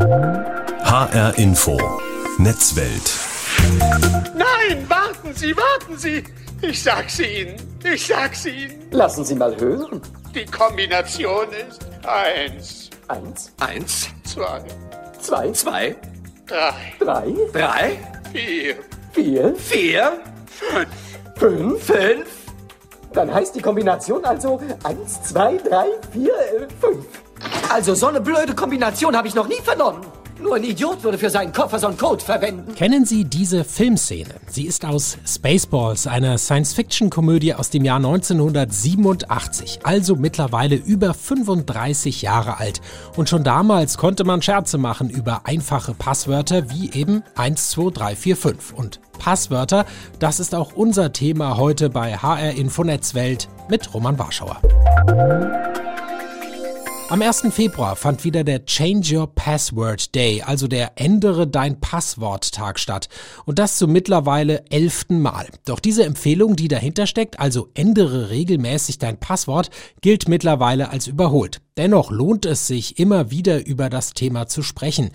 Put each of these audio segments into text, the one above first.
HR Info. Netzwelt. Nein, warten Sie, warten Sie. Ich sag's Ihnen. Ich sag's Ihnen. Lassen Sie mal hören. Die Kombination ist eins, Eins, Eins, zwei, zwei, zwei, drei, drei, drei, vier, vier, vier, fünf. fünf. fünf. Dann heißt die Kombination also eins, zwei, drei, vier, äh, fünf. Also so eine blöde Kombination habe ich noch nie vernommen. Nur ein Idiot würde für seinen Koffer so einen Code verwenden. Kennen Sie diese Filmszene? Sie ist aus Spaceballs, einer Science-Fiction-Komödie aus dem Jahr 1987, also mittlerweile über 35 Jahre alt. Und schon damals konnte man Scherze machen über einfache Passwörter wie eben 1, 2, 3, 4, 5. Und Passwörter, das ist auch unser Thema heute bei HR Infonetzwelt mit Roman Warschauer. Am 1. Februar fand wieder der Change Your Password Day, also der Ändere dein Passwort-Tag statt. Und das zum mittlerweile elften Mal. Doch diese Empfehlung, die dahinter steckt, also ändere regelmäßig dein Passwort, gilt mittlerweile als überholt. Dennoch lohnt es sich, immer wieder über das Thema zu sprechen.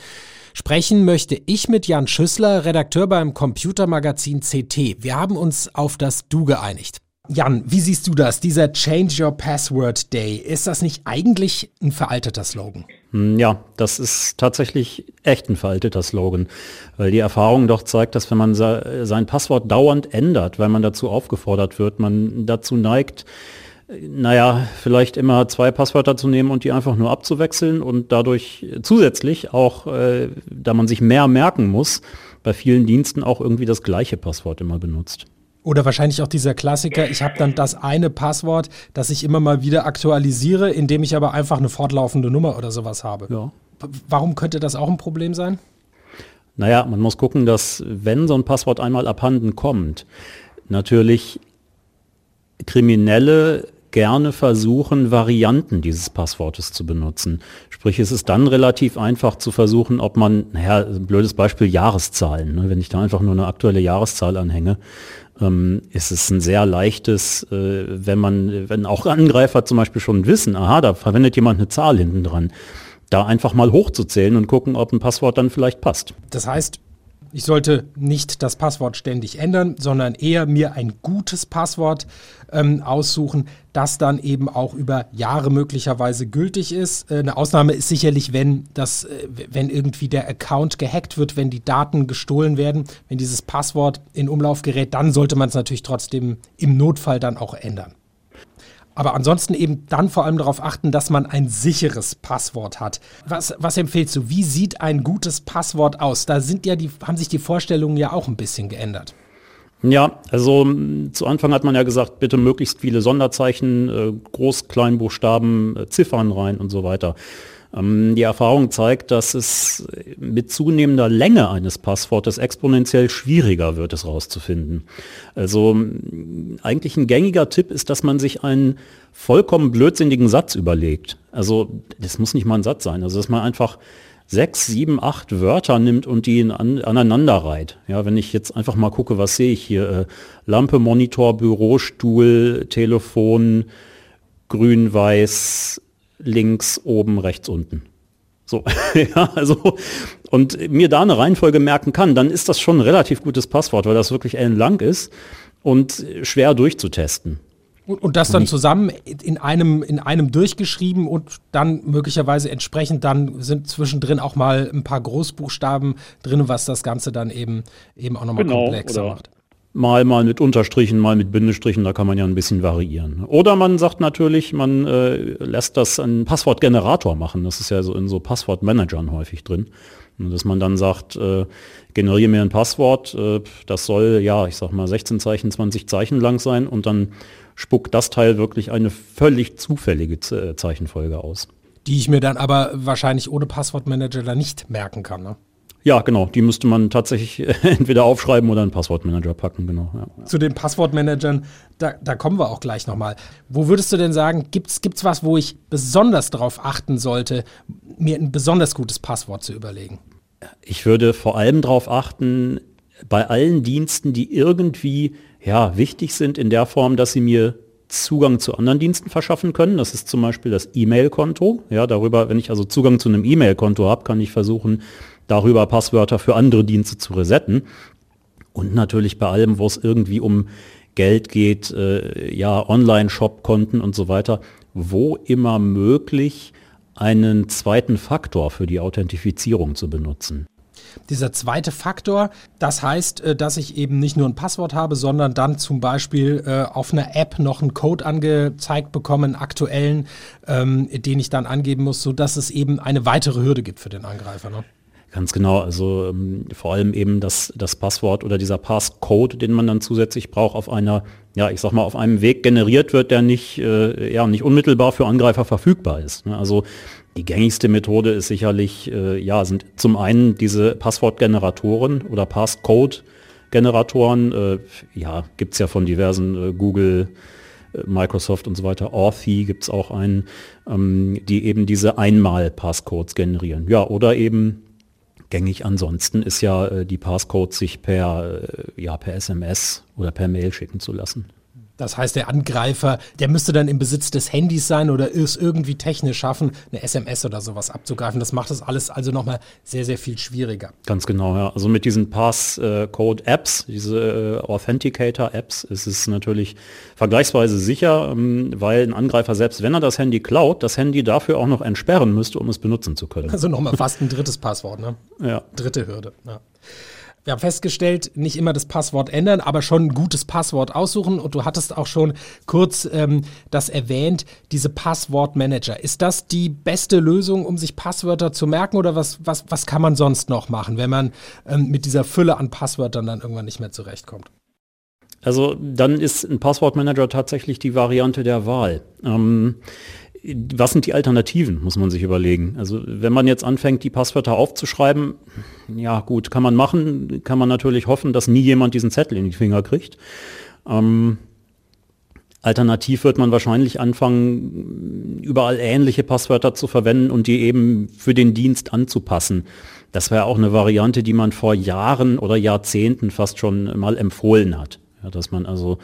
Sprechen möchte ich mit Jan Schüssler, Redakteur beim Computermagazin CT. Wir haben uns auf das Du geeinigt. Jan, wie siehst du das? Dieser Change Your Password Day, ist das nicht eigentlich ein veralteter Slogan? Hm, Ja, das ist tatsächlich echt ein veralteter Slogan, weil die Erfahrung doch zeigt, dass wenn man se- sein Passwort dauernd ändert, weil man dazu aufgefordert wird, man dazu neigt, naja, vielleicht immer zwei Passwörter zu nehmen und die einfach nur abzuwechseln und dadurch zusätzlich auch, äh, da man sich mehr merken muss, bei vielen Diensten auch irgendwie das gleiche Passwort immer benutzt. Oder wahrscheinlich auch dieser Klassiker, ich habe dann das eine Passwort, das ich immer mal wieder aktualisiere, indem ich aber einfach eine fortlaufende Nummer oder sowas habe. Ja. Warum könnte das auch ein Problem sein? Naja, man muss gucken, dass wenn so ein Passwort einmal abhanden kommt, natürlich Kriminelle gerne versuchen, Varianten dieses Passwortes zu benutzen. Sprich, es ist dann relativ einfach zu versuchen, ob man, naja, ein blödes Beispiel, Jahreszahlen. Ne? Wenn ich da einfach nur eine aktuelle Jahreszahl anhänge, ähm, ist es ein sehr leichtes, äh, wenn man, wenn auch Angreifer zum Beispiel schon wissen, aha, da verwendet jemand eine Zahl hinten dran, da einfach mal hochzuzählen und gucken, ob ein Passwort dann vielleicht passt. Das heißt, ich sollte nicht das Passwort ständig ändern, sondern eher mir ein gutes Passwort ähm, aussuchen, das dann eben auch über Jahre möglicherweise gültig ist. Äh, eine Ausnahme ist sicherlich, wenn das, äh, wenn irgendwie der Account gehackt wird, wenn die Daten gestohlen werden, wenn dieses Passwort in Umlauf gerät, dann sollte man es natürlich trotzdem im Notfall dann auch ändern. Aber ansonsten eben dann vor allem darauf achten, dass man ein sicheres Passwort hat. Was, was empfehlst du? Wie sieht ein gutes Passwort aus? Da sind ja die, haben sich die Vorstellungen ja auch ein bisschen geändert. Ja, also zu Anfang hat man ja gesagt, bitte möglichst viele Sonderzeichen, äh, Groß-, Kleinbuchstaben, äh, Ziffern rein und so weiter. Ähm, die Erfahrung zeigt, dass es mit zunehmender Länge eines Passwortes exponentiell schwieriger wird, es rauszufinden. Also eigentlich ein gängiger Tipp ist, dass man sich einen vollkommen blödsinnigen Satz überlegt. Also das muss nicht mal ein Satz sein. Also dass man einfach sechs, sieben, acht Wörter nimmt und die an, aneinander reiht. Ja, wenn ich jetzt einfach mal gucke, was sehe ich hier? Äh, Lampe, Monitor, Bürostuhl, Telefon, grün, weiß, links, oben, rechts, unten. So, ja, also, und mir da eine Reihenfolge merken kann, dann ist das schon ein relativ gutes Passwort, weil das wirklich ellenlang ist und schwer durchzutesten. Und, und das dann zusammen in einem, in einem durchgeschrieben und dann möglicherweise entsprechend dann sind zwischendrin auch mal ein paar Großbuchstaben drin, was das Ganze dann eben, eben auch nochmal Genau, komplexer macht. Mal, mal mit Unterstrichen, mal mit Bindestrichen, da kann man ja ein bisschen variieren. Oder man sagt natürlich, man äh, lässt das einen Passwortgenerator machen. Das ist ja so in so Passwortmanagern häufig drin. Dass man dann sagt, äh, generiere mir ein Passwort, äh, das soll, ja, ich sag mal 16 Zeichen, 20 Zeichen lang sein und dann spuckt das Teil wirklich eine völlig zufällige äh, Zeichenfolge aus. Die ich mir dann aber wahrscheinlich ohne Passwortmanager dann nicht merken kann. Ne? Ja, genau, die müsste man tatsächlich entweder aufschreiben oder in einen Passwortmanager packen, genau. Ja. Zu den Passwortmanagern, da, da kommen wir auch gleich nochmal. Wo würdest du denn sagen, gibt's gibt's was, wo ich besonders darauf achten sollte, mir ein besonders gutes Passwort zu überlegen? Ich würde vor allem darauf achten, bei allen Diensten, die irgendwie ja, wichtig sind in der Form, dass sie mir Zugang zu anderen Diensten verschaffen können. Das ist zum Beispiel das E-Mail-Konto. Ja, darüber, wenn ich also Zugang zu einem E-Mail-Konto habe, kann ich versuchen, darüber Passwörter für andere Dienste zu resetten. Und natürlich bei allem, wo es irgendwie um Geld geht, äh, ja, Online-Shop-Konten und so weiter, wo immer möglich, einen zweiten Faktor für die Authentifizierung zu benutzen. Dieser zweite Faktor, das heißt, äh, dass ich eben nicht nur ein Passwort habe, sondern dann zum Beispiel äh, auf einer App noch einen Code angezeigt bekomme, einen aktuellen, ähm, den ich dann angeben muss, sodass es eben eine weitere Hürde gibt für den Angreifer. Ne? Ganz genau, also ähm, vor allem eben das, das Passwort oder dieser Passcode, den man dann zusätzlich braucht, auf einer, ja, ich sag mal, auf einem Weg generiert wird, der nicht, äh, ja, nicht unmittelbar für Angreifer verfügbar ist. Ne? Also die gängigste Methode ist sicherlich, äh, ja, sind zum einen diese Passwortgeneratoren oder Passcode-Generatoren. Äh, ja, gibt es ja von diversen äh, Google, äh, Microsoft und so weiter. Authy gibt es auch einen, ähm, die eben diese Einmal-Passcodes generieren. Ja, oder eben gängig ansonsten ist ja äh, die Passcodes sich per, äh, ja, per SMS oder per Mail schicken zu lassen. Das heißt, der Angreifer, der müsste dann im Besitz des Handys sein oder es irgendwie technisch schaffen, eine SMS oder sowas abzugreifen. Das macht das alles also nochmal sehr, sehr viel schwieriger. Ganz genau, ja. Also mit diesen Passcode-Apps, diese äh, Authenticator-Apps, ist es natürlich vergleichsweise sicher, ähm, weil ein Angreifer selbst, wenn er das Handy klaut, das Handy dafür auch noch entsperren müsste, um es benutzen zu können. Also nochmal fast ein drittes Passwort, ne? Ja. Dritte Hürde. Ja. Wir haben festgestellt, nicht immer das Passwort ändern, aber schon ein gutes Passwort aussuchen. Und du hattest auch schon kurz ähm, das erwähnt, diese Passwortmanager. Ist das die beste Lösung, um sich Passwörter zu merken? Oder was, was, was kann man sonst noch machen, wenn man ähm, mit dieser Fülle an Passwörtern dann irgendwann nicht mehr zurechtkommt? Also dann ist ein Passwortmanager tatsächlich die Variante der Wahl. Ähm, was sind die Alternativen, muss man sich überlegen. Also wenn man jetzt anfängt, die Passwörter aufzuschreiben, ja gut, kann man machen, kann man natürlich hoffen, dass nie jemand diesen Zettel in die Finger kriegt. Ähm, alternativ wird man wahrscheinlich anfangen, überall ähnliche Passwörter zu verwenden und die eben für den Dienst anzupassen. Das wäre auch eine Variante, die man vor Jahren oder Jahrzehnten fast schon mal empfohlen hat. Ja, dass man also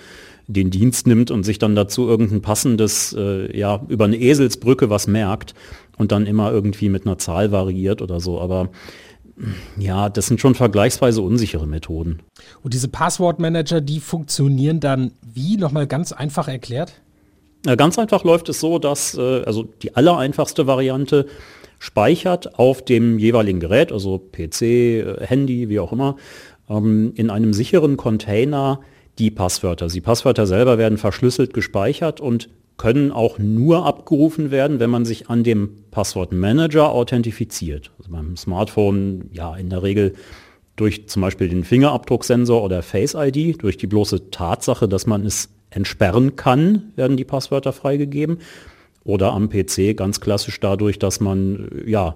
den Dienst nimmt und sich dann dazu irgendein passendes, äh, ja, über eine Eselsbrücke was merkt und dann immer irgendwie mit einer Zahl variiert oder so. Aber ja, das sind schon vergleichsweise unsichere Methoden. Und diese Passwortmanager, die funktionieren dann wie? Nochmal ganz einfach erklärt? Ja, ganz einfach läuft es so, dass, äh, also die allereinfachste Variante speichert auf dem jeweiligen Gerät, also PC, äh, Handy, wie auch immer, ähm, in einem sicheren Container die Passwörter. Die Passwörter selber werden verschlüsselt gespeichert und können auch nur abgerufen werden, wenn man sich an dem Passwortmanager authentifiziert. Also beim Smartphone ja in der Regel durch zum Beispiel den Fingerabdrucksensor oder Face ID, durch die bloße Tatsache, dass man es entsperren kann, werden die Passwörter freigegeben. Oder am PC ganz klassisch dadurch, dass man ja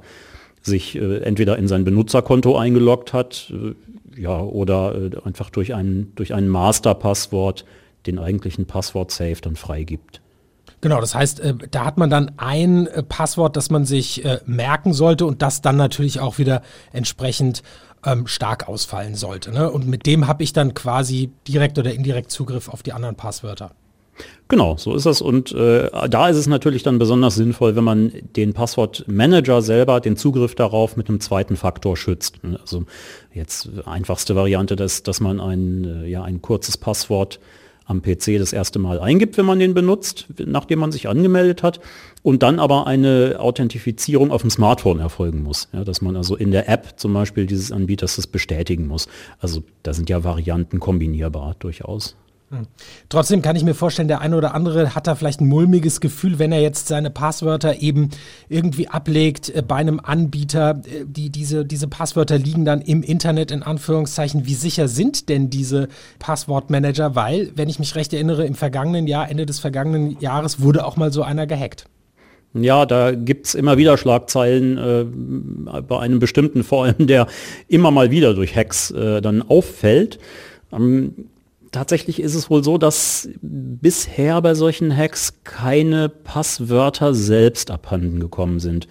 sich äh, entweder in sein Benutzerkonto eingeloggt hat, äh, ja, oder äh, einfach durch ein, durch ein Masterpasswort den eigentlichen Passwort-Safe dann freigibt. Genau, das heißt, äh, da hat man dann ein äh, Passwort, das man sich äh, merken sollte und das dann natürlich auch wieder entsprechend ähm, stark ausfallen sollte. Ne? Und mit dem habe ich dann quasi direkt oder indirekt Zugriff auf die anderen Passwörter. Genau, so ist es. Und äh, da ist es natürlich dann besonders sinnvoll, wenn man den Passwortmanager selber, den Zugriff darauf mit einem zweiten Faktor schützt. Also jetzt einfachste Variante, dass, dass man ein, äh, ja, ein kurzes Passwort am PC das erste Mal eingibt, wenn man den benutzt, nachdem man sich angemeldet hat, und dann aber eine Authentifizierung auf dem Smartphone erfolgen muss. Ja, dass man also in der App zum Beispiel dieses Anbieters das bestätigen muss. Also da sind ja Varianten kombinierbar durchaus. Hm. Trotzdem kann ich mir vorstellen, der eine oder andere hat da vielleicht ein mulmiges Gefühl, wenn er jetzt seine Passwörter eben irgendwie ablegt äh, bei einem Anbieter. Äh, die, diese, diese Passwörter liegen dann im Internet in Anführungszeichen. Wie sicher sind denn diese Passwortmanager? Weil, wenn ich mich recht erinnere, im vergangenen Jahr, Ende des vergangenen Jahres, wurde auch mal so einer gehackt. Ja, da gibt es immer wieder Schlagzeilen äh, bei einem bestimmten, vor allem der immer mal wieder durch Hacks äh, dann auffällt. Ähm, tatsächlich ist es wohl so, dass bisher bei solchen Hacks keine Passwörter selbst abhanden gekommen sind.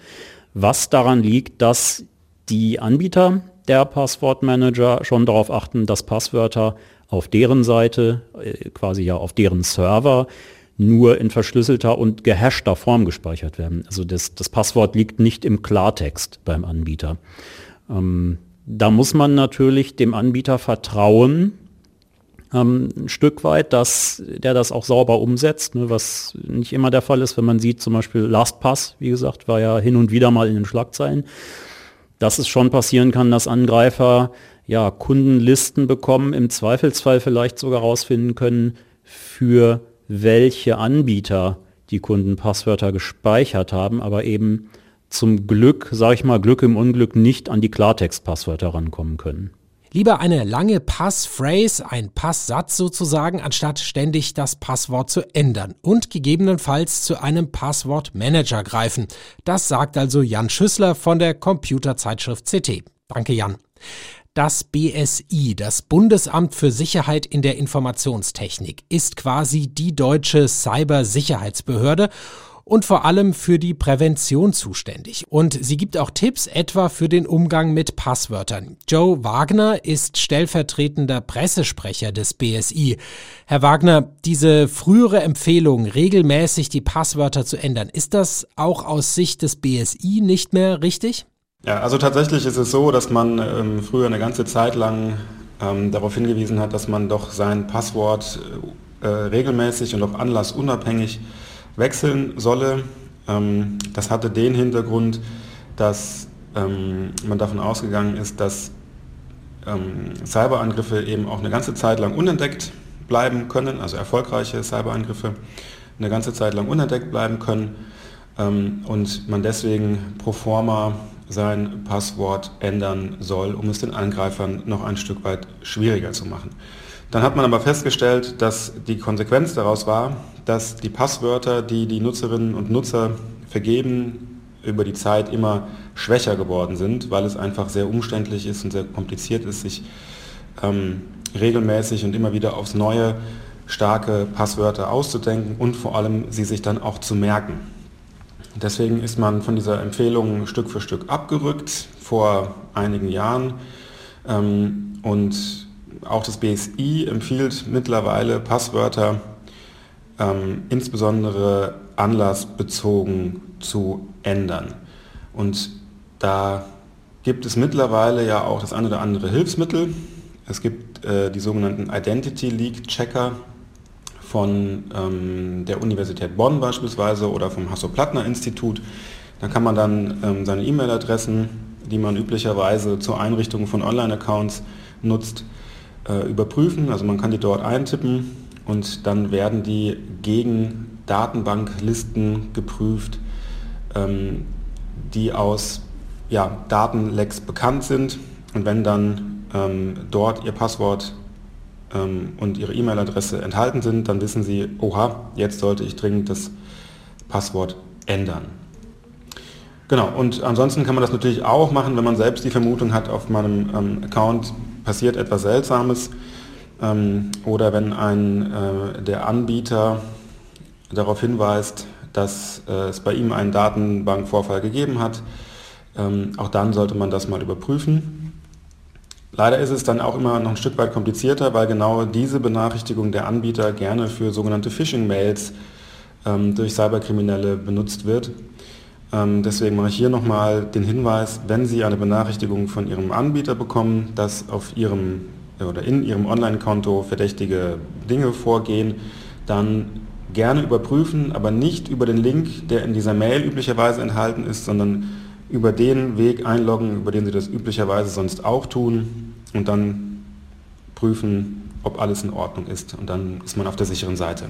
Was daran liegt, dass die Anbieter der Passwortmanager schon darauf achten, dass Passwörter auf deren Seite, äh, quasi ja auf deren Server, nur in verschlüsselter und gehashter Form gespeichert werden. Also das, das Passwort liegt nicht im Klartext beim Anbieter. Ähm, da muss man natürlich dem Anbieter vertrauen, ähm, ein Stück weit, dass der das auch sauber umsetzt, ne, was nicht immer der Fall ist, wenn man sieht, zum Beispiel LastPass, wie gesagt, war ja hin und wieder mal in den Schlagzeilen, dass es schon passieren kann, dass Angreifer ja, Kundenlisten bekommen, im Zweifelsfall vielleicht sogar herausfinden können, für welche Anbieter die Kunden Passwörter gespeichert haben, aber eben zum Glück, sage ich mal, Glück im Unglück nicht an die Klartext-Passwörter rankommen können. Lieber eine lange Passphrase, ein Passsatz sozusagen, anstatt ständig das Passwort zu ändern und gegebenenfalls zu einem Passwortmanager greifen. Das sagt also Jan Schüssler von der Computerzeitschrift CT. Danke, Jan. Das BSI, das Bundesamt für Sicherheit in der Informationstechnik, ist quasi die deutsche Cybersicherheitsbehörde und vor allem für die Prävention zuständig. Und sie gibt auch Tipps etwa für den Umgang mit Passwörtern. Joe Wagner ist stellvertretender Pressesprecher des BSI. Herr Wagner, diese frühere Empfehlung, regelmäßig die Passwörter zu ändern, ist das auch aus Sicht des BSI nicht mehr richtig? Ja, also tatsächlich ist es so, dass man ähm, früher eine ganze Zeit lang ähm, darauf hingewiesen hat, dass man doch sein Passwort äh, regelmäßig und auch anlassunabhängig wechseln solle. Ähm, das hatte den Hintergrund, dass ähm, man davon ausgegangen ist, dass ähm, Cyberangriffe eben auch eine ganze Zeit lang unentdeckt bleiben können, also erfolgreiche Cyberangriffe eine ganze Zeit lang unentdeckt bleiben können ähm, und man deswegen pro forma sein Passwort ändern soll, um es den Angreifern noch ein Stück weit schwieriger zu machen. Dann hat man aber festgestellt, dass die Konsequenz daraus war, dass die Passwörter, die die Nutzerinnen und Nutzer vergeben, über die Zeit immer schwächer geworden sind, weil es einfach sehr umständlich ist und sehr kompliziert ist, sich ähm, regelmäßig und immer wieder aufs Neue starke Passwörter auszudenken und vor allem sie sich dann auch zu merken. Deswegen ist man von dieser Empfehlung Stück für Stück abgerückt vor einigen Jahren. Ähm, und auch das BSI empfiehlt mittlerweile Passwörter ähm, insbesondere anlassbezogen zu ändern. Und da gibt es mittlerweile ja auch das eine oder andere Hilfsmittel. Es gibt äh, die sogenannten Identity Leak Checker, von ähm, der Universität Bonn beispielsweise oder vom Hasso-Plattner-Institut. Da kann man dann ähm, seine E-Mail-Adressen, die man üblicherweise zur Einrichtung von Online-Accounts nutzt, äh, überprüfen. Also man kann die dort eintippen und dann werden die gegen Datenbanklisten geprüft, ähm, die aus ja, Datenlecks bekannt sind. Und wenn dann ähm, dort Ihr Passwort ähm, und Ihre E-Mail-Adresse enthalten sind, dann wissen Sie, oha, jetzt sollte ich dringend das Passwort ändern. Genau, und ansonsten kann man das natürlich auch machen, wenn man selbst die Vermutung hat, auf meinem ähm, Account passiert etwas Seltsames ähm, oder wenn ein, äh, der Anbieter darauf hinweist, dass äh, es bei ihm einen Datenbankvorfall gegeben hat. Ähm, auch dann sollte man das mal überprüfen. Leider ist es dann auch immer noch ein Stück weit komplizierter, weil genau diese Benachrichtigung der Anbieter gerne für sogenannte Phishing-Mails ähm, durch Cyberkriminelle benutzt wird. Ähm, deswegen mache ich hier nochmal den Hinweis, wenn Sie eine Benachrichtigung von Ihrem Anbieter bekommen, dass auf Ihrem oder in Ihrem Online-Konto verdächtige Dinge vorgehen, dann gerne überprüfen, aber nicht über den Link, der in dieser Mail üblicherweise enthalten ist, sondern über den Weg einloggen, über den Sie das üblicherweise sonst auch tun und dann prüfen, ob alles in Ordnung ist. Und dann ist man auf der sicheren Seite.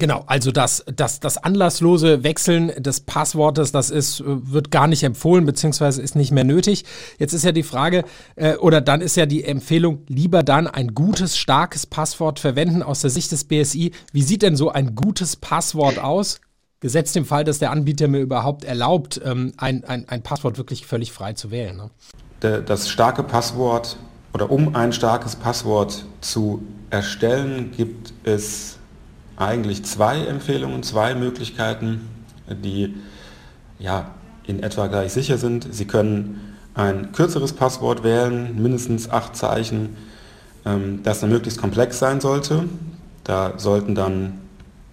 Genau, also das, das, das anlasslose Wechseln des Passwortes, das ist, wird gar nicht empfohlen, beziehungsweise ist nicht mehr nötig. Jetzt ist ja die Frage, äh, oder dann ist ja die Empfehlung, lieber dann ein gutes, starkes Passwort verwenden aus der Sicht des BSI. Wie sieht denn so ein gutes Passwort aus? Gesetzt im Fall, dass der Anbieter mir überhaupt erlaubt, ähm, ein, ein, ein Passwort wirklich völlig frei zu wählen. Ne? Das starke Passwort oder um ein starkes Passwort zu erstellen, gibt es eigentlich zwei Empfehlungen, zwei Möglichkeiten, die ja, in etwa gleich sicher sind. Sie können ein kürzeres Passwort wählen, mindestens acht Zeichen, ähm, das dann möglichst komplex sein sollte. Da sollten dann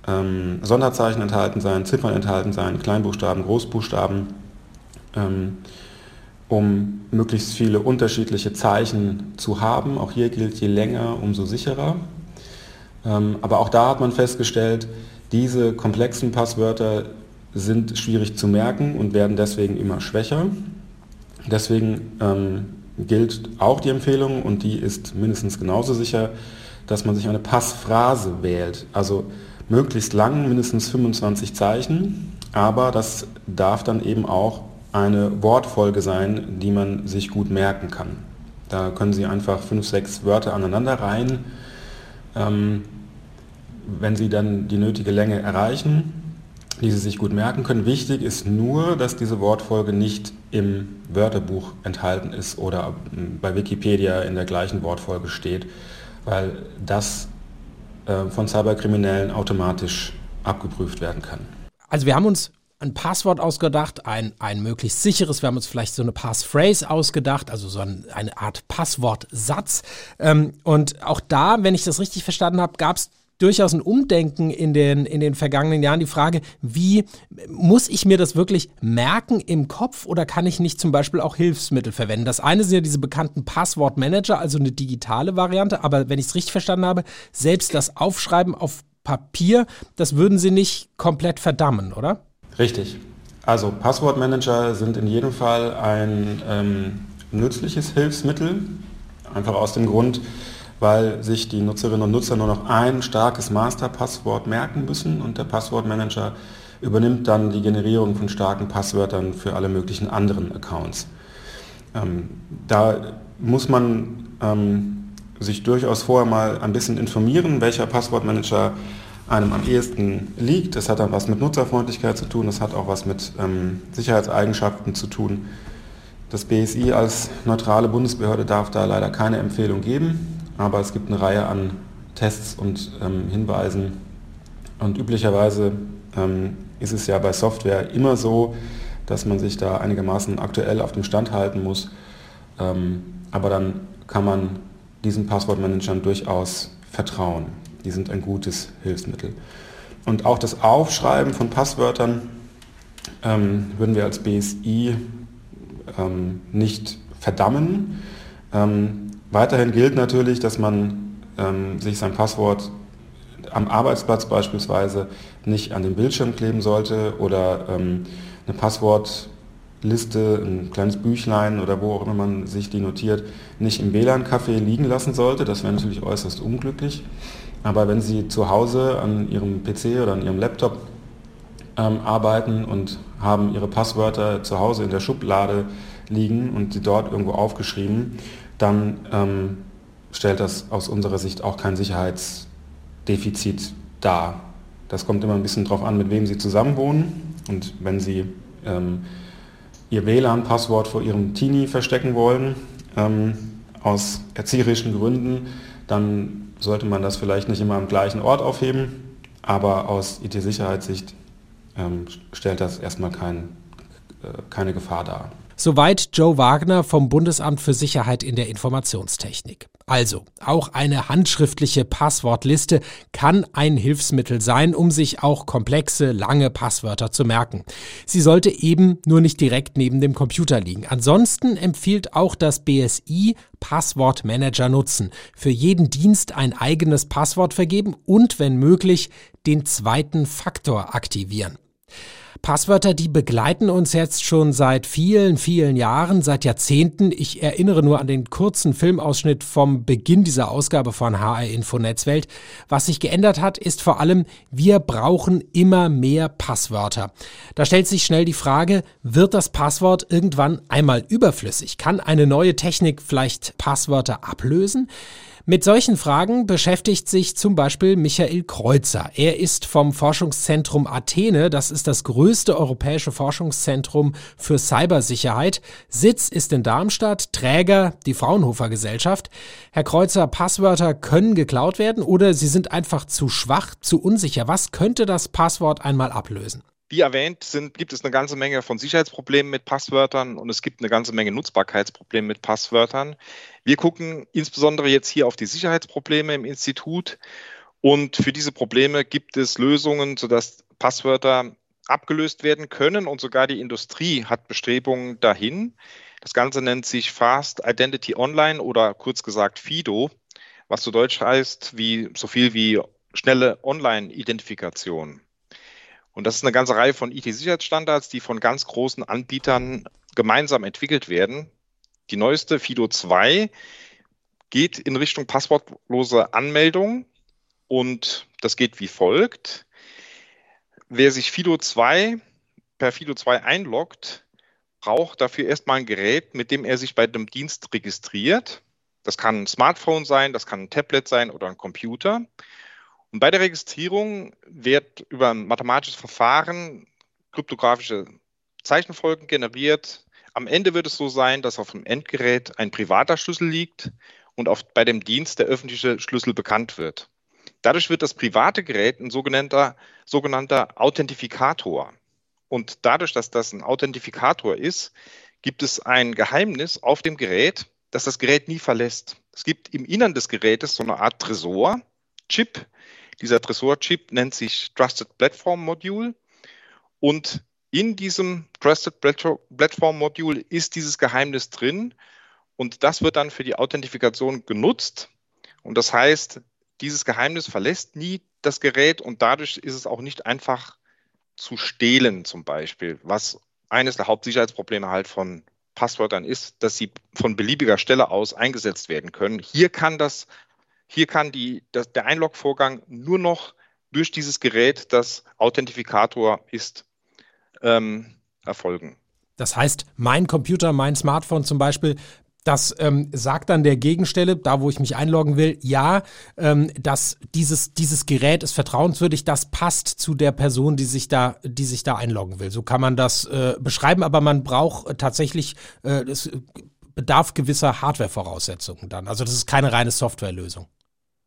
ähm, Sonderzeichen enthalten sein, Ziffern enthalten sein, Kleinbuchstaben, Großbuchstaben, ähm, um möglichst viele unterschiedliche Zeichen zu haben. Auch hier gilt, je länger, umso sicherer. Ähm, aber auch da hat man festgestellt, diese komplexen Passwörter sind schwierig zu merken und werden deswegen immer schwächer. Deswegen ähm, gilt auch die Empfehlung und die ist mindestens genauso sicher, dass man sich eine Passphrase wählt. Also möglichst lang, mindestens 25 Zeichen, aber das darf dann eben auch eine Wortfolge sein, die man sich gut merken kann. Da können Sie einfach fünf, sechs Wörter aneinander reihen. Ähm, wenn Sie dann die nötige Länge erreichen, die Sie sich gut merken können. Wichtig ist nur, dass diese Wortfolge nicht im Wörterbuch enthalten ist oder bei Wikipedia in der gleichen Wortfolge steht, weil das äh, von Cyberkriminellen automatisch abgeprüft werden kann. Also wir haben uns ein Passwort ausgedacht, ein, ein möglichst sicheres. Wir haben uns vielleicht so eine Passphrase ausgedacht, also so ein, eine Art Passwortsatz. Ähm, und auch da, wenn ich das richtig verstanden habe, gab es durchaus ein Umdenken in den, in den vergangenen Jahren. Die Frage, wie muss ich mir das wirklich merken im Kopf oder kann ich nicht zum Beispiel auch Hilfsmittel verwenden? Das eine sind ja diese bekannten Passwortmanager, also eine digitale Variante, aber wenn ich es richtig verstanden habe, selbst das Aufschreiben auf Papier, das würden Sie nicht komplett verdammen, oder? Richtig. Also Passwortmanager sind in jedem Fall ein ähm, nützliches Hilfsmittel, einfach aus dem Grund, weil sich die Nutzerinnen und Nutzer nur noch ein starkes Masterpasswort merken müssen und der Passwortmanager übernimmt dann die Generierung von starken Passwörtern für alle möglichen anderen Accounts. Ähm, da muss man ähm, sich durchaus vorher mal ein bisschen informieren, welcher Passwortmanager einem am ehesten liegt. Das hat dann was mit Nutzerfreundlichkeit zu tun, das hat auch was mit ähm, Sicherheitseigenschaften zu tun. Das BSI als neutrale Bundesbehörde darf da leider keine Empfehlung geben aber es gibt eine Reihe an Tests und ähm, Hinweisen. Und üblicherweise ähm, ist es ja bei Software immer so, dass man sich da einigermaßen aktuell auf dem Stand halten muss. Ähm, aber dann kann man diesen Passwortmanagern durchaus vertrauen. Die sind ein gutes Hilfsmittel. Und auch das Aufschreiben von Passwörtern ähm, würden wir als BSI ähm, nicht verdammen. Ähm, Weiterhin gilt natürlich, dass man ähm, sich sein Passwort am Arbeitsplatz beispielsweise nicht an den Bildschirm kleben sollte oder ähm, eine Passwortliste, ein kleines Büchlein oder wo auch immer man sich die notiert, nicht im WLAN-Café liegen lassen sollte. Das wäre natürlich äußerst unglücklich. Aber wenn Sie zu Hause an Ihrem PC oder an Ihrem Laptop ähm, arbeiten und haben Ihre Passwörter zu Hause in der Schublade liegen und sie dort irgendwo aufgeschrieben, dann ähm, stellt das aus unserer Sicht auch kein Sicherheitsdefizit dar. Das kommt immer ein bisschen darauf an, mit wem Sie zusammenwohnen. Und wenn Sie ähm, Ihr WLAN-Passwort vor Ihrem Teenie verstecken wollen, ähm, aus erzieherischen Gründen, dann sollte man das vielleicht nicht immer am gleichen Ort aufheben. Aber aus IT-Sicherheitssicht ähm, stellt das erstmal kein, äh, keine Gefahr dar. Soweit Joe Wagner vom Bundesamt für Sicherheit in der Informationstechnik. Also, auch eine handschriftliche Passwortliste kann ein Hilfsmittel sein, um sich auch komplexe, lange Passwörter zu merken. Sie sollte eben nur nicht direkt neben dem Computer liegen. Ansonsten empfiehlt auch das BSI Passwortmanager nutzen. Für jeden Dienst ein eigenes Passwort vergeben und, wenn möglich, den zweiten Faktor aktivieren. Passwörter, die begleiten uns jetzt schon seit vielen, vielen Jahren, seit Jahrzehnten. Ich erinnere nur an den kurzen Filmausschnitt vom Beginn dieser Ausgabe von HR Info Netzwelt. Was sich geändert hat, ist vor allem, wir brauchen immer mehr Passwörter. Da stellt sich schnell die Frage, wird das Passwort irgendwann einmal überflüssig? Kann eine neue Technik vielleicht Passwörter ablösen? Mit solchen Fragen beschäftigt sich zum Beispiel Michael Kreuzer. Er ist vom Forschungszentrum Athene, das ist das größte europäische Forschungszentrum für Cybersicherheit. Sitz ist in Darmstadt, Träger die Fraunhofer Gesellschaft. Herr Kreuzer, Passwörter können geklaut werden oder sie sind einfach zu schwach, zu unsicher. Was könnte das Passwort einmal ablösen? Wie erwähnt, sind, gibt es eine ganze Menge von Sicherheitsproblemen mit Passwörtern und es gibt eine ganze Menge Nutzbarkeitsprobleme mit Passwörtern. Wir gucken insbesondere jetzt hier auf die Sicherheitsprobleme im Institut Und für diese Probleme gibt es Lösungen, sodass Passwörter abgelöst werden können und sogar die Industrie hat Bestrebungen dahin. Das Ganze nennt sich Fast Identity Online oder kurz gesagt FIDO, was zu Deutsch heißt wie so viel wie schnelle Online-Identifikation. Und das ist eine ganze Reihe von IT-Sicherheitsstandards, die von ganz großen Anbietern gemeinsam entwickelt werden. Die neueste FIDO 2 geht in Richtung passwortlose Anmeldung und das geht wie folgt. Wer sich FIDO 2 per FIDO 2 einloggt, braucht dafür erstmal ein Gerät, mit dem er sich bei dem Dienst registriert. Das kann ein Smartphone sein, das kann ein Tablet sein oder ein Computer. Und bei der Registrierung wird über ein mathematisches Verfahren kryptografische Zeichenfolgen generiert. Am Ende wird es so sein, dass auf dem Endgerät ein privater Schlüssel liegt und auf, bei dem Dienst der öffentliche Schlüssel bekannt wird. Dadurch wird das private Gerät ein sogenannter, sogenannter Authentifikator. Und dadurch, dass das ein Authentifikator ist, gibt es ein Geheimnis auf dem Gerät, das das Gerät nie verlässt. Es gibt im Innern des Gerätes so eine Art Tresor, Chip. Dieser Tresor-Chip nennt sich Trusted Platform Module. Und in diesem Trusted Platform Module ist dieses Geheimnis drin. Und das wird dann für die Authentifikation genutzt. Und das heißt, dieses Geheimnis verlässt nie das Gerät und dadurch ist es auch nicht einfach zu stehlen zum Beispiel, was eines der Hauptsicherheitsprobleme halt von Passwörtern ist, dass sie von beliebiger Stelle aus eingesetzt werden können. Hier kann das, hier kann die, das, der Einlogvorgang nur noch durch dieses Gerät, das Authentifikator ist, ähm, erfolgen. Das heißt, mein Computer, mein Smartphone zum Beispiel das ähm, sagt dann der Gegenstelle, da wo ich mich einloggen will, ja, ähm, dass dieses, dieses Gerät ist vertrauenswürdig, das passt zu der Person, die sich da, die sich da einloggen will. So kann man das äh, beschreiben, aber man braucht äh, tatsächlich, äh, es bedarf gewisser Hardware-Voraussetzungen dann. Also das ist keine reine Softwarelösung.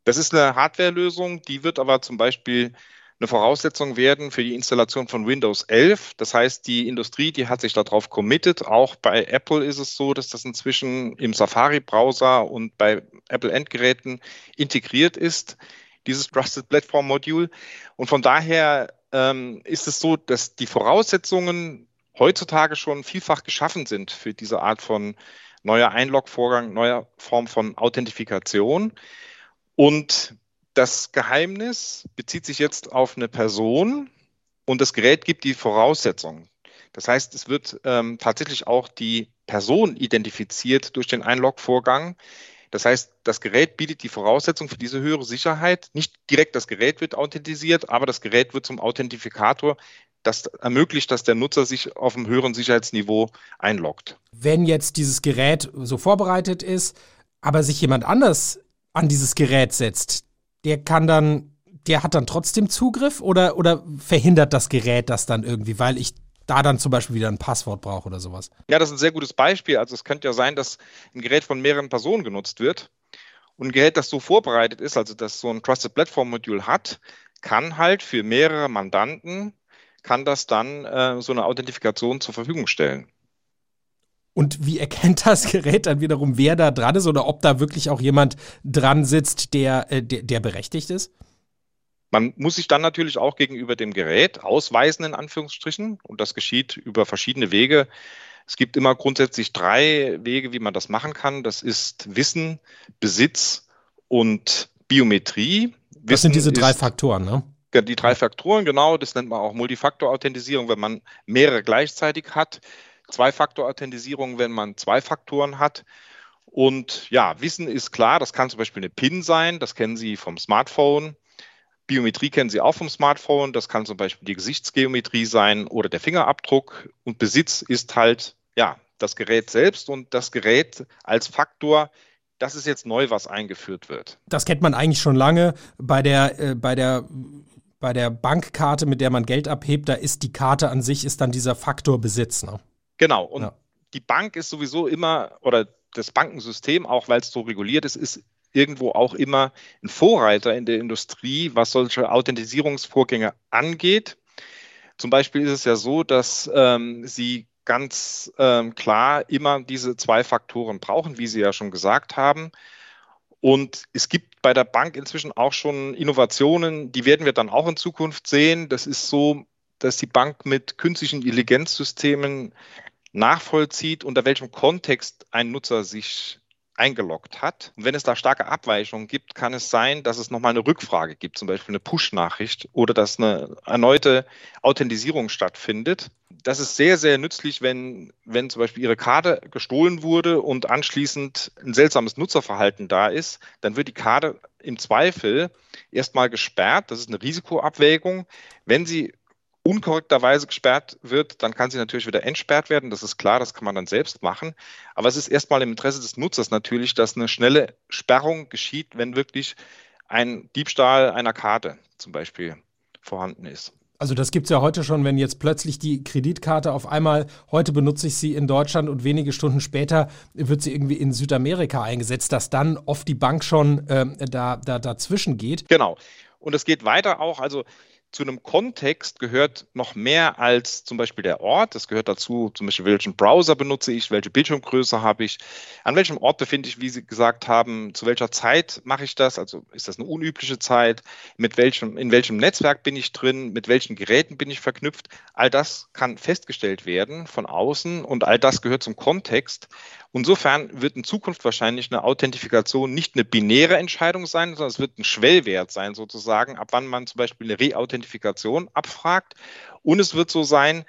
Das ist eine Hardwarelösung, die wird aber zum Beispiel eine Voraussetzung werden für die Installation von Windows 11. Das heißt, die Industrie, die hat sich darauf committed. Auch bei Apple ist es so, dass das inzwischen im Safari-Browser und bei Apple-Endgeräten integriert ist, dieses Trusted Platform Module. Und von daher ähm, ist es so, dass die Voraussetzungen heutzutage schon vielfach geschaffen sind für diese Art von neuer Einlog-Vorgang, neuer Form von Authentifikation. Und das Geheimnis bezieht sich jetzt auf eine Person und das Gerät gibt die Voraussetzungen. Das heißt, es wird ähm, tatsächlich auch die Person identifiziert durch den Einlog-Vorgang. Das heißt, das Gerät bietet die Voraussetzung für diese höhere Sicherheit. Nicht direkt das Gerät wird authentisiert, aber das Gerät wird zum Authentifikator, das ermöglicht, dass der Nutzer sich auf einem höheren Sicherheitsniveau einloggt. Wenn jetzt dieses Gerät so vorbereitet ist, aber sich jemand anders an dieses Gerät setzt, der kann dann, der hat dann trotzdem Zugriff oder, oder verhindert das Gerät das dann irgendwie, weil ich da dann zum Beispiel wieder ein Passwort brauche oder sowas? Ja, das ist ein sehr gutes Beispiel. Also es könnte ja sein, dass ein Gerät von mehreren Personen genutzt wird. Und ein Gerät, das so vorbereitet ist, also das so ein Trusted Platform Modul hat, kann halt für mehrere Mandanten, kann das dann äh, so eine Authentifikation zur Verfügung stellen. Und wie erkennt das Gerät dann wiederum, wer da dran ist oder ob da wirklich auch jemand dran sitzt, der, äh, der, der berechtigt ist? Man muss sich dann natürlich auch gegenüber dem Gerät ausweisen, in Anführungsstrichen. Und das geschieht über verschiedene Wege. Es gibt immer grundsätzlich drei Wege, wie man das machen kann. Das ist Wissen, Besitz und Biometrie. Das Wissen sind diese drei Faktoren, ne? Die drei Faktoren, genau. Das nennt man auch Multifaktor-Authentisierung, wenn man mehrere gleichzeitig hat. Zwei-Faktor-Authentisierung, wenn man zwei Faktoren hat. Und ja, Wissen ist klar, das kann zum Beispiel eine PIN sein, das kennen Sie vom Smartphone. Biometrie kennen Sie auch vom Smartphone, das kann zum Beispiel die Gesichtsgeometrie sein oder der Fingerabdruck. Und Besitz ist halt ja das Gerät selbst und das Gerät als Faktor das ist jetzt neu, was eingeführt wird. Das kennt man eigentlich schon lange bei der, äh, bei der bei der Bankkarte, mit der man Geld abhebt, da ist die Karte an sich, ist dann dieser Faktor Besitz. Ne? Genau. Und ja. die Bank ist sowieso immer, oder das Bankensystem, auch weil es so reguliert ist, ist irgendwo auch immer ein Vorreiter in der Industrie, was solche Authentisierungsvorgänge angeht. Zum Beispiel ist es ja so, dass ähm, sie ganz ähm, klar immer diese zwei Faktoren brauchen, wie Sie ja schon gesagt haben. Und es gibt gibt bei der Bank inzwischen auch schon Innovationen, die werden wir dann auch in Zukunft sehen. Das ist so, dass die Bank mit künstlichen Intelligenzsystemen nachvollzieht, unter welchem Kontext ein Nutzer sich eingeloggt hat. Und wenn es da starke Abweichungen gibt, kann es sein, dass es nochmal eine Rückfrage gibt, zum Beispiel eine Push-Nachricht oder dass eine erneute Authentisierung stattfindet. Das ist sehr, sehr nützlich, wenn, wenn zum Beispiel Ihre Karte gestohlen wurde und anschließend ein seltsames Nutzerverhalten da ist, dann wird die Karte im Zweifel erstmal gesperrt. Das ist eine Risikoabwägung. Wenn sie unkorrekterweise gesperrt wird, dann kann sie natürlich wieder entsperrt werden. Das ist klar, das kann man dann selbst machen. Aber es ist erstmal im Interesse des Nutzers natürlich, dass eine schnelle Sperrung geschieht, wenn wirklich ein Diebstahl einer Karte zum Beispiel vorhanden ist. Also das gibt es ja heute schon, wenn jetzt plötzlich die Kreditkarte auf einmal, heute benutze ich sie in Deutschland und wenige Stunden später wird sie irgendwie in Südamerika eingesetzt, dass dann oft die Bank schon äh, da, da dazwischen geht. Genau. Und es geht weiter auch, also zu einem Kontext gehört noch mehr als zum Beispiel der Ort. Es gehört dazu, zum Beispiel, welchen Browser benutze ich, welche Bildschirmgröße habe ich, an welchem Ort befinde ich, wie Sie gesagt haben, zu welcher Zeit mache ich das, also ist das eine unübliche Zeit, mit welchem, in welchem Netzwerk bin ich drin, mit welchen Geräten bin ich verknüpft. All das kann festgestellt werden von außen und all das gehört zum Kontext. Insofern wird in Zukunft wahrscheinlich eine Authentifikation nicht eine binäre Entscheidung sein, sondern es wird ein Schwellwert sein, sozusagen, ab wann man zum Beispiel eine Reauthentifikation abfragt. Und es wird so sein,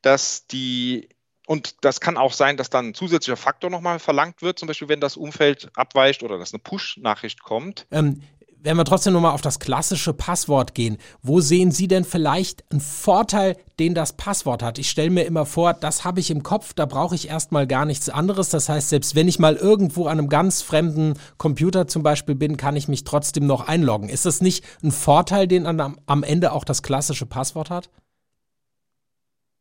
dass die und das kann auch sein, dass dann ein zusätzlicher Faktor nochmal verlangt wird, zum Beispiel wenn das Umfeld abweicht oder dass eine Push-Nachricht kommt. Ähm, wenn wir trotzdem nochmal auf das klassische Passwort gehen, wo sehen Sie denn vielleicht einen Vorteil, den das Passwort hat? Ich stelle mir immer vor, das habe ich im Kopf, da brauche ich erstmal gar nichts anderes. Das heißt, selbst wenn ich mal irgendwo an einem ganz fremden Computer zum Beispiel bin, kann ich mich trotzdem noch einloggen. Ist das nicht ein Vorteil, den am, Ende auch das klassische Passwort hat?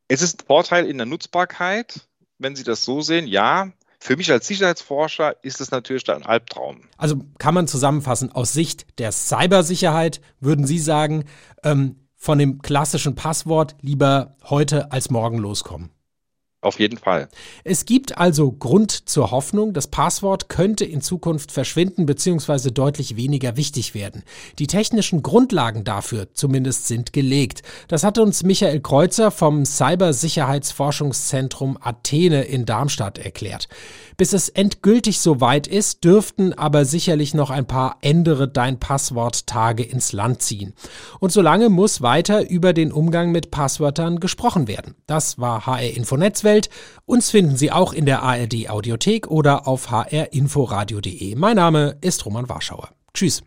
Es ist ein Vorteil in der Nutzbarkeit, wenn Sie das so sehen, ja. Für mich als Sicherheitsforscher ist es natürlich ein Albtraum. Also kann man zusammenfassen, aus Sicht der Cybersicherheit würden Sie sagen, ähm, von dem klassischen Passwort lieber heute als morgen loskommen. Auf jeden Fall. Es gibt also Grund zur Hoffnung, das Passwort könnte in Zukunft verschwinden bzw. deutlich weniger wichtig werden. Die technischen Grundlagen dafür zumindest sind gelegt. Das hat uns Michael Kreuzer vom Cybersicherheitsforschungszentrum Athene in Darmstadt erklärt. Bis es endgültig soweit ist, dürften aber sicherlich noch ein paar Ändere dein Passwort Tage ins Land ziehen. Und solange muss weiter über den Umgang mit Passwörtern gesprochen werden. Das war HR Info Netzwelt. Uns finden Sie auch in der ARD Audiothek oder auf hrinforadio.de. Mein Name ist Roman Warschauer. Tschüss.